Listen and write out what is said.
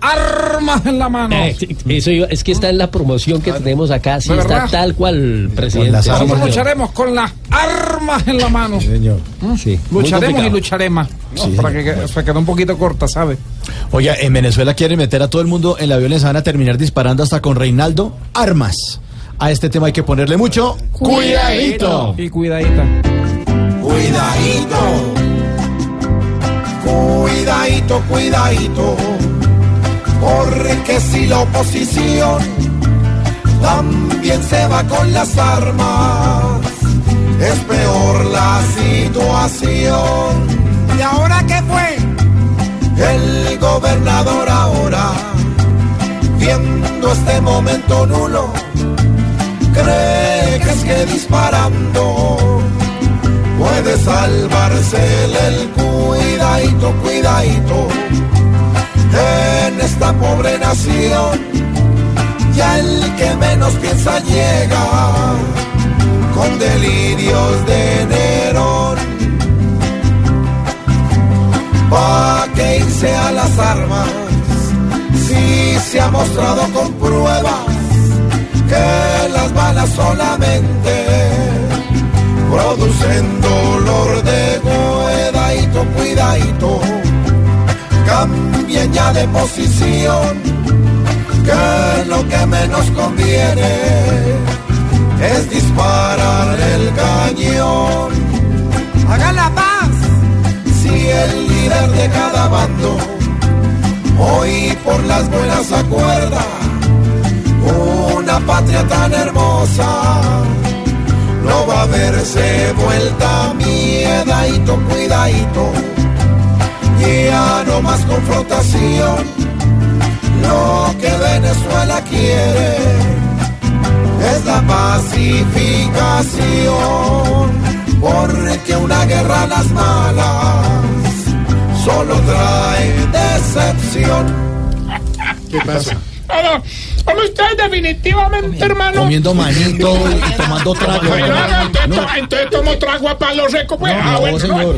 Armas en la mano. Eh, eso iba- es que está en la promoción que tenemos acá, sí ¿De está verdad? tal cual, presidente. las Sí, Nosotros lucharemos con las armas en la mano. Señor. Sí, muy Lucharemos y lucharemos. No, para que, que se quedó un poquito corta, ¿sabe? Oiga, en Venezuela quieren meter a todo el mundo en la violencia, van a terminar disparando hasta con Reinaldo armas. A este tema hay que ponerle mucho cuidadito. Y cuidadita. Cuidadito, cuidadito, cuidadito, si la oposición también se va con las armas, es peor la situación. ¿Y ahora qué fue? El gobernador ahora, viendo este momento nulo, cree que es que disparando puede salvarse el cuidadito, cuidadito. Esta pobre nación, ya el que menos piensa llega con delirios de Nerón. ¿Pa' qué irse a las armas si se ha mostrado con pruebas que las balas solamente producen dolor de cuidadito, cuidadito. De posición, que lo que menos conviene es disparar el cañón. Hagan la paz. Si el líder de cada bando hoy por las buenas acuerda una patria tan hermosa no va a verse vuelta miedadito, cuidadito. Ya no más confrontación. Lo que Venezuela quiere es la pacificación. Porque una guerra a las malas solo trae decepción. ¿Qué pasa? Pero, como usted definitivamente, hermano. Comiendo manito y tomando trago. Bueno, entonces, entonces tomo trago a palo seco, pues. Ah, No, bueno, señor.